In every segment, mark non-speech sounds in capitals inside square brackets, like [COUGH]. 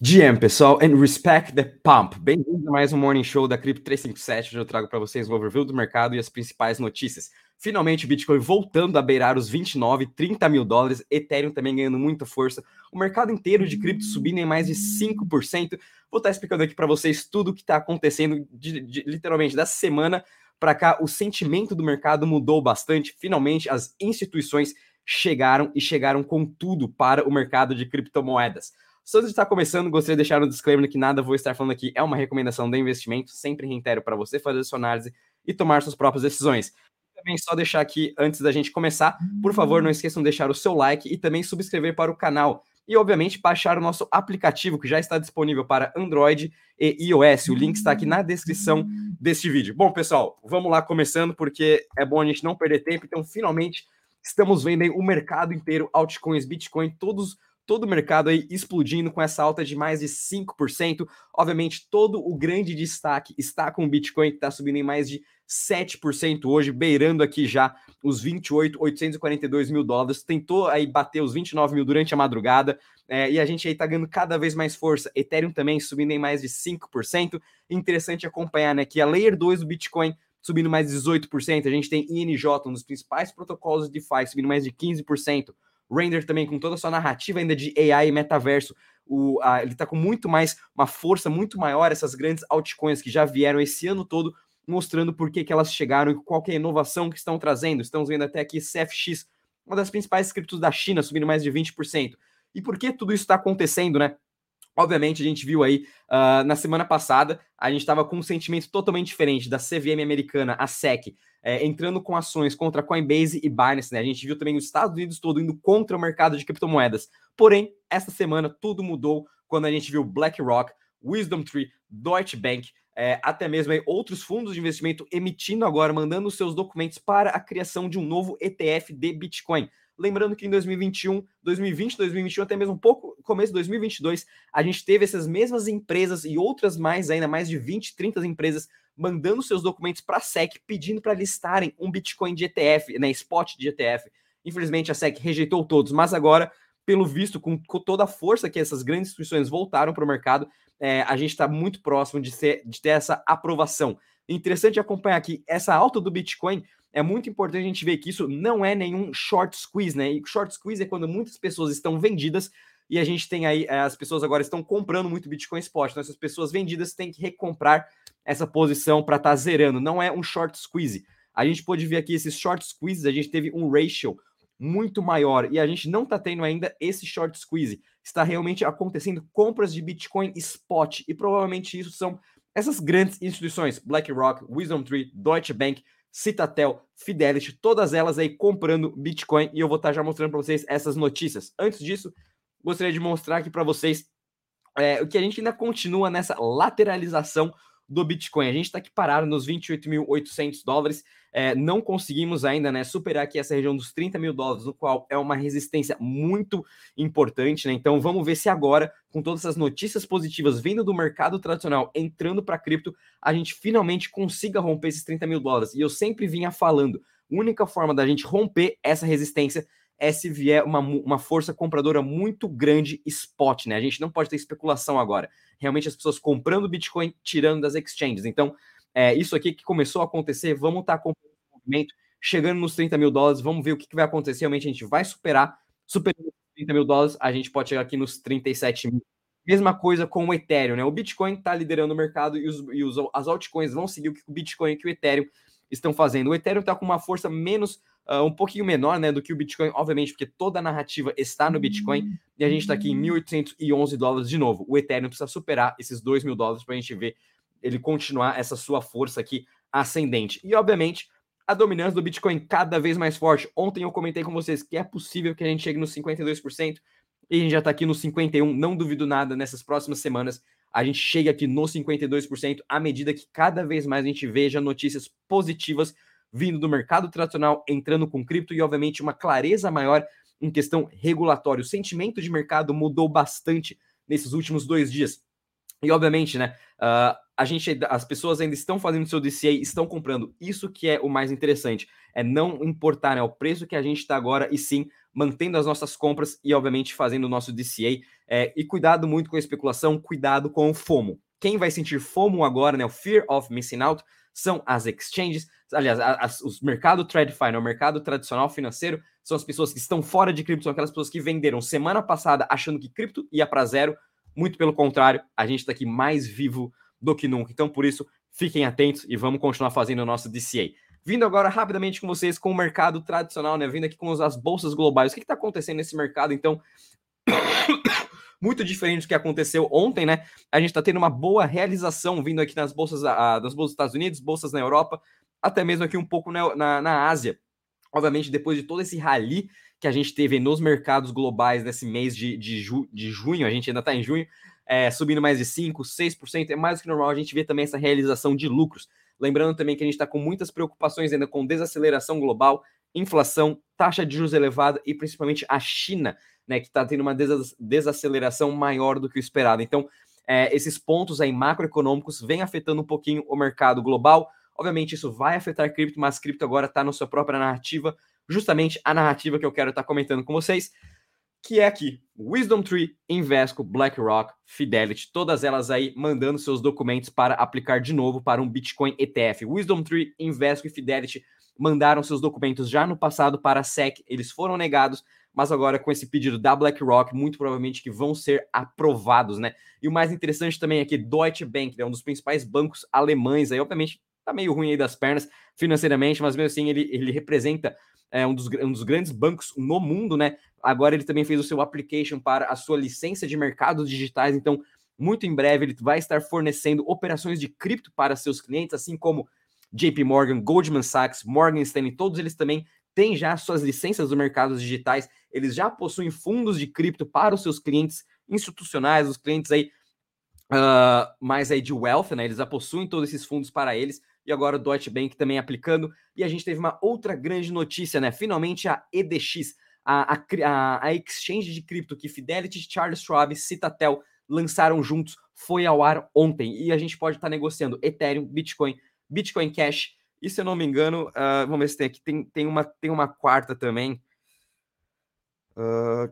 GM, pessoal, and respect the pump. Bem-vindo a mais um Morning Show da Crypto 357, onde eu trago para vocês o overview do mercado e as principais notícias. Finalmente, o Bitcoin voltando a beirar os 29, 30 mil dólares, Ethereum também ganhando muita força, o mercado inteiro de cripto subindo em mais de 5%. Vou estar explicando aqui para vocês tudo o que está acontecendo, de, de, literalmente, dessa semana para cá. O sentimento do mercado mudou bastante. Finalmente, as instituições chegaram e chegaram com tudo para o mercado de criptomoedas. Você está começando, gostaria de deixar um disclaimer que nada vou estar falando aqui é uma recomendação de investimento. Sempre reitero para você fazer sua análise e tomar suas próprias decisões. Também só deixar aqui, antes da gente começar, por favor, não esqueçam de deixar o seu like e também subscrever para o canal. E, obviamente, baixar o nosso aplicativo, que já está disponível para Android e iOS. O link está aqui na descrição deste vídeo. Bom, pessoal, vamos lá começando, porque é bom a gente não perder tempo. Então, finalmente, estamos vendo o mercado inteiro, altcoins, Bitcoin, todos todo o mercado aí explodindo com essa alta de mais de 5%. Obviamente, todo o grande destaque está com o Bitcoin, que está subindo em mais de 7% hoje, beirando aqui já os 28,842 mil dólares. Tentou aí bater os 29 mil durante a madrugada. É, e a gente aí tá ganhando cada vez mais força. Ethereum também subindo em mais de 5%. Interessante acompanhar, né? Que a Layer 2 do Bitcoin subindo mais de 18%. A gente tem INJ, um dos principais protocolos de DeFi, subindo mais de 15%. Render também, com toda a sua narrativa ainda de AI e metaverso, o, a, ele está com muito mais, uma força muito maior, essas grandes altcoins que já vieram esse ano todo, mostrando por que, que elas chegaram e qual é a inovação que estão trazendo. Estamos vendo até aqui CFX, uma das principais criptos da China, subindo mais de 20%. E por que tudo isso está acontecendo, né? Obviamente, a gente viu aí uh, na semana passada, a gente estava com um sentimento totalmente diferente da CVM americana, a SEC, é, entrando com ações contra Coinbase e Binance. Né? A gente viu também os Estados Unidos todo indo contra o mercado de criptomoedas. Porém, esta semana tudo mudou quando a gente viu BlackRock, Wisdom Tree, Deutsche Bank, é, até mesmo aí, outros fundos de investimento emitindo agora, mandando seus documentos para a criação de um novo ETF de Bitcoin. Lembrando que em 2021, 2020, 2021, até mesmo um pouco começo de 2022, a gente teve essas mesmas empresas e outras mais, ainda mais de 20, 30 empresas, mandando seus documentos para a SEC pedindo para listarem um Bitcoin de ETF, né, spot de ETF. Infelizmente a SEC rejeitou todos, mas agora, pelo visto, com, com toda a força que essas grandes instituições voltaram para o mercado, é, a gente está muito próximo de, ser, de ter essa aprovação. Interessante acompanhar aqui essa alta do Bitcoin é muito importante a gente ver que isso não é nenhum short squeeze, né? E short squeeze é quando muitas pessoas estão vendidas e a gente tem aí, as pessoas agora estão comprando muito Bitcoin Spot. Então, essas pessoas vendidas têm que recomprar essa posição para estar tá zerando. Não é um short squeeze. A gente pode ver aqui esses short squeezes, a gente teve um ratio muito maior e a gente não está tendo ainda esse short squeeze. Está realmente acontecendo compras de Bitcoin spot e provavelmente isso são essas grandes instituições, BlackRock, Wisdom Tree, Deutsche Bank, Citatel, Fidelity, todas elas aí comprando Bitcoin e eu vou estar já mostrando para vocês essas notícias. Antes disso, gostaria de mostrar aqui para vocês é, o que a gente ainda continua nessa lateralização do Bitcoin. A gente está aqui parado nos 28.800 dólares. É, não conseguimos ainda né, superar aqui essa região dos 30 mil dólares, no qual é uma resistência muito importante. Né? Então vamos ver se agora, com todas essas notícias positivas vindo do mercado tradicional, entrando para cripto, a gente finalmente consiga romper esses 30 mil dólares. E eu sempre vinha falando, única forma da gente romper essa resistência é se vier uma, uma força compradora muito grande spot, né? A gente não pode ter especulação agora. Realmente as pessoas comprando Bitcoin, tirando das exchanges. Então, é isso aqui que começou a acontecer. Vamos estar tá acompanhando o movimento, chegando nos 30 mil dólares. Vamos ver o que, que vai acontecer. Realmente a gente vai superar. Superando os 30 mil dólares, a gente pode chegar aqui nos 37 mil. Mesma coisa com o Ethereum, né? O Bitcoin está liderando o mercado e, os, e os, as altcoins vão seguir o que o Bitcoin e o Ethereum estão fazendo. O Ethereum está com uma força menos uh, um pouquinho menor né, do que o Bitcoin, obviamente, porque toda a narrativa está no Bitcoin, e a gente está aqui em 1.811 dólares de novo. O Ethereum precisa superar esses 2 mil dólares para a gente ver ele continuar essa sua força aqui ascendente. E, obviamente, a dominância do Bitcoin cada vez mais forte. Ontem eu comentei com vocês que é possível que a gente chegue nos 52%, e a gente já está aqui no 51%. Não duvido nada nessas próximas semanas a gente chegue aqui no 52% à medida que cada vez mais a gente veja notícias positivas vindo do mercado tradicional, entrando com cripto e, obviamente, uma clareza maior em questão regulatória. O sentimento de mercado mudou bastante nesses últimos dois dias. E, obviamente, né, uh, a gente, as pessoas ainda estão fazendo seu DCA, estão comprando. Isso que é o mais interessante. É não importar né, o preço que a gente está agora, e sim mantendo as nossas compras e, obviamente, fazendo o nosso DCA. É, e cuidado muito com a especulação, cuidado com o FOMO. Quem vai sentir FOMO agora, né, o Fear of Missing Out, são as exchanges, aliás, as, os mercado TradFi, né, o mercado tradicional financeiro, são as pessoas que estão fora de cripto, são aquelas pessoas que venderam semana passada achando que cripto ia para zero. Muito pelo contrário, a gente está aqui mais vivo do que nunca. Então, por isso, fiquem atentos e vamos continuar fazendo o nosso DCA. Vindo agora rapidamente com vocês com o mercado tradicional, né? Vindo aqui com as bolsas globais. O que está acontecendo nesse mercado? Então, [COUGHS] muito diferente do que aconteceu ontem, né? A gente está tendo uma boa realização vindo aqui nas bolsas, uh, nas bolsas dos Estados Unidos, bolsas na Europa, até mesmo aqui um pouco na, na, na Ásia. Obviamente, depois de todo esse rally que a gente teve nos mercados globais nesse mês de, de, ju, de junho, a gente ainda está em junho, é, subindo mais de 5%, 6%, é mais do que normal a gente vê também essa realização de lucros. Lembrando também que a gente está com muitas preocupações ainda com desaceleração global, inflação, taxa de juros elevada e principalmente a China, né, que está tendo uma desaceleração maior do que o esperado. Então, é, esses pontos aí macroeconômicos vêm afetando um pouquinho o mercado global. Obviamente, isso vai afetar cripto, mas cripto agora está na sua própria narrativa, justamente a narrativa que eu quero estar tá comentando com vocês, que é aqui: Wisdom Tree, Invesco, BlackRock, Fidelity, todas elas aí mandando seus documentos para aplicar de novo para um Bitcoin ETF. Wisdom Tree, Invesco e Fidelity mandaram seus documentos já no passado para a SEC, eles foram negados, mas agora com esse pedido da BlackRock, muito provavelmente que vão ser aprovados, né? E o mais interessante também é que Deutsche Bank, né, um dos principais bancos alemães, aí obviamente tá meio ruim aí das pernas financeiramente, mas mesmo assim ele, ele representa é, um, dos, um dos grandes bancos no mundo, né? Agora ele também fez o seu application para a sua licença de mercados digitais, então muito em breve ele vai estar fornecendo operações de cripto para seus clientes, assim como JP Morgan, Goldman Sachs, Morgan Stanley, todos eles também têm já suas licenças do mercado digitais, eles já possuem fundos de cripto para os seus clientes institucionais, os clientes aí uh, mais aí de wealth, né? Eles já possuem todos esses fundos para eles e agora o Deutsche Bank também aplicando. E a gente teve uma outra grande notícia, né? Finalmente a EDX, a, a, a exchange de cripto que Fidelity, Charles Schwab, Citatel lançaram juntos, foi ao ar ontem. E a gente pode estar negociando Ethereum, Bitcoin, Bitcoin Cash. E se eu não me engano, uh, vamos ver se tem aqui, tem, tem, uma, tem uma quarta também. Uh,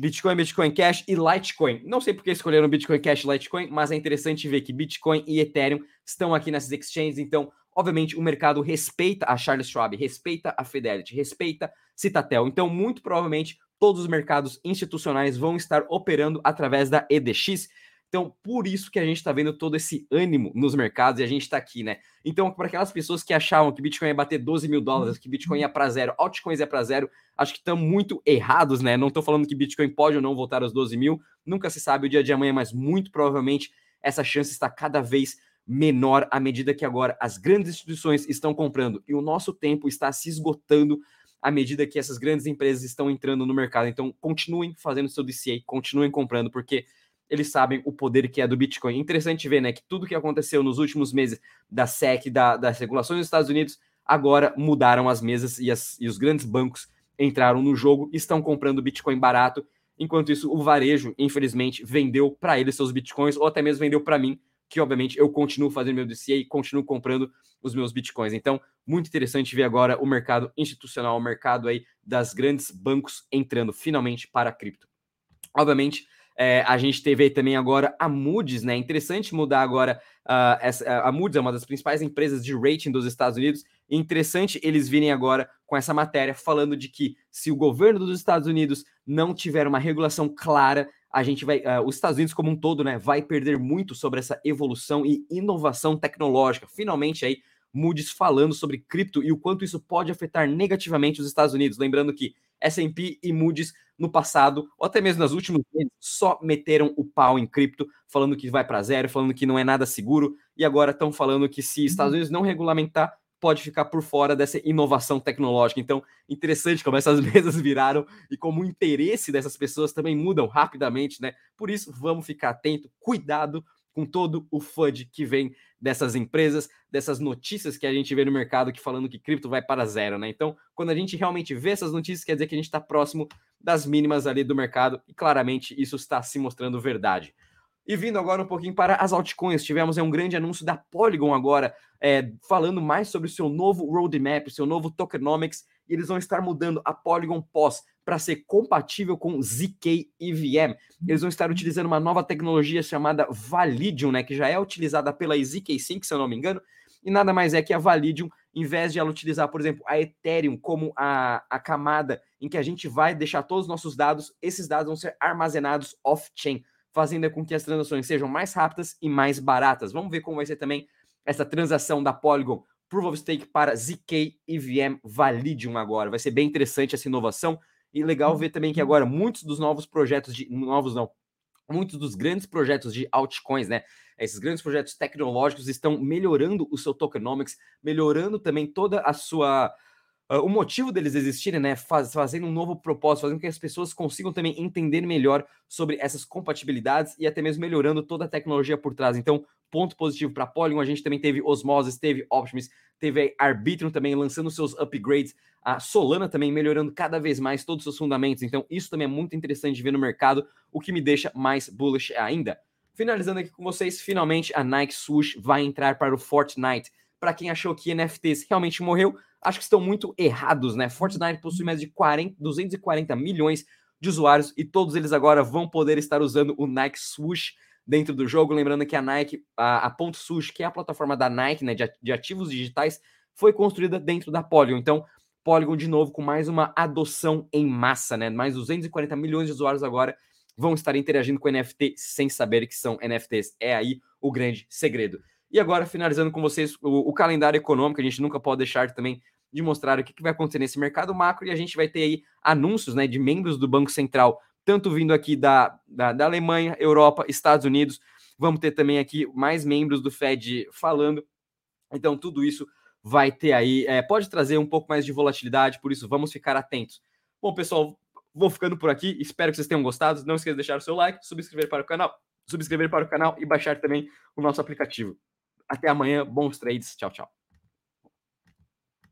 Bitcoin, Bitcoin Cash e Litecoin. Não sei porque escolheram Bitcoin Cash e Litecoin, mas é interessante ver que Bitcoin e Ethereum estão aqui nessas exchanges. Então, obviamente, o mercado respeita a Charles Schwab, respeita a Fidelity, respeita Citatel. Então, muito provavelmente, todos os mercados institucionais vão estar operando através da EDX. Então, por isso que a gente está vendo todo esse ânimo nos mercados e a gente está aqui, né? Então, para aquelas pessoas que achavam que Bitcoin ia bater 12 mil dólares, que Bitcoin ia para zero, altcoins ia para zero, acho que estão muito errados, né? Não estou falando que Bitcoin pode ou não voltar aos 12 mil, nunca se sabe o dia de amanhã, mas muito provavelmente essa chance está cada vez menor à medida que agora as grandes instituições estão comprando e o nosso tempo está se esgotando à medida que essas grandes empresas estão entrando no mercado. Então, continuem fazendo seu DCA, continuem comprando, porque eles sabem o poder que é do Bitcoin. Interessante ver, né, que tudo que aconteceu nos últimos meses da SEC, da, das regulações dos Estados Unidos, agora mudaram as mesas e, as, e os grandes bancos entraram no jogo, estão comprando Bitcoin barato. Enquanto isso, o varejo, infelizmente, vendeu para eles seus Bitcoins, ou até mesmo vendeu para mim, que obviamente eu continuo fazendo meu DCA e continuo comprando os meus Bitcoins. Então, muito interessante ver agora o mercado institucional, o mercado aí das grandes bancos entrando finalmente para a cripto. Obviamente, é, a gente teve também agora a Moody's, né? Interessante mudar agora. Uh, essa, a Moody's é uma das principais empresas de rating dos Estados Unidos. E interessante eles virem agora com essa matéria falando de que se o governo dos Estados Unidos não tiver uma regulação clara, a gente vai, uh, os Estados Unidos como um todo, né, vai perder muito sobre essa evolução e inovação tecnológica. Finalmente aí Moody's falando sobre cripto e o quanto isso pode afetar negativamente os Estados Unidos. Lembrando que S&P e Moody's no passado, ou até mesmo nas últimas vezes, só meteram o pau em cripto, falando que vai para zero, falando que não é nada seguro, e agora estão falando que se Estados uhum. Unidos não regulamentar, pode ficar por fora dessa inovação tecnológica. Então, interessante como essas [LAUGHS] mesas viraram e como o interesse dessas pessoas também mudam rapidamente, né? Por isso, vamos ficar atento, cuidado com todo o FUD que vem dessas empresas, dessas notícias que a gente vê no mercado que falando que cripto vai para zero, né? Então, quando a gente realmente vê essas notícias, quer dizer que a gente está próximo das mínimas ali do mercado e claramente isso está se mostrando verdade. E vindo agora um pouquinho para as altcoins, tivemos um grande anúncio da Polygon agora, é, falando mais sobre o seu novo roadmap, seu novo tokenomics, e eles vão estar mudando a Polygon POS para ser compatível com ZK EVM. Eles vão estar utilizando uma nova tecnologia chamada Validium, né, que já é utilizada pela ZK-Sync, se eu não me engano, e nada mais é que a Validium, em vez de ela utilizar, por exemplo, a Ethereum como a, a camada em que a gente vai deixar todos os nossos dados, esses dados vão ser armazenados off-chain, fazendo com que as transações sejam mais rápidas e mais baratas. Vamos ver como vai ser também essa transação da Polygon Proof of Stake para ZK EVM Validium agora. Vai ser bem interessante essa inovação e legal ver também que agora muitos dos novos projetos de novos não, muitos dos grandes projetos de altcoins, né? Esses grandes projetos tecnológicos estão melhorando o seu tokenomics, melhorando também toda a sua Uh, o motivo deles existirem, né, faz, fazendo um novo propósito, fazendo com que as pessoas consigam também entender melhor sobre essas compatibilidades e até mesmo melhorando toda a tecnologia por trás. Então, ponto positivo para Polygon, a gente também teve Osmosis, teve Optimus, teve Arbitrum também lançando seus upgrades, a Solana também melhorando cada vez mais todos os seus fundamentos. Então, isso também é muito interessante de ver no mercado, o que me deixa mais bullish ainda. Finalizando aqui com vocês, finalmente a Nike Swoosh vai entrar para o Fortnite. Para quem achou que NFTs realmente morreu, acho que estão muito errados, né? Fortnite possui mais de 40, 240 milhões de usuários e todos eles agora vão poder estar usando o Nike Swoosh dentro do jogo. Lembrando que a Nike, a, a Ponto Swoosh, que é a plataforma da Nike, né, de, de ativos digitais, foi construída dentro da Polygon. Então, Polygon de novo com mais uma adoção em massa, né? Mais 240 milhões de usuários agora vão estar interagindo com NFT sem saber que são NFTs. É aí o grande segredo. E agora, finalizando com vocês o, o calendário econômico, a gente nunca pode deixar também de mostrar o que, que vai acontecer nesse mercado macro e a gente vai ter aí anúncios né, de membros do Banco Central, tanto vindo aqui da, da, da Alemanha, Europa, Estados Unidos. Vamos ter também aqui mais membros do Fed falando. Então, tudo isso vai ter aí, é, pode trazer um pouco mais de volatilidade, por isso vamos ficar atentos. Bom, pessoal, vou ficando por aqui. Espero que vocês tenham gostado. Não esqueça de deixar o seu like, subscrever para o canal, subscrever para o canal e baixar também o nosso aplicativo. Até amanhã, bons trades. Tchau, tchau.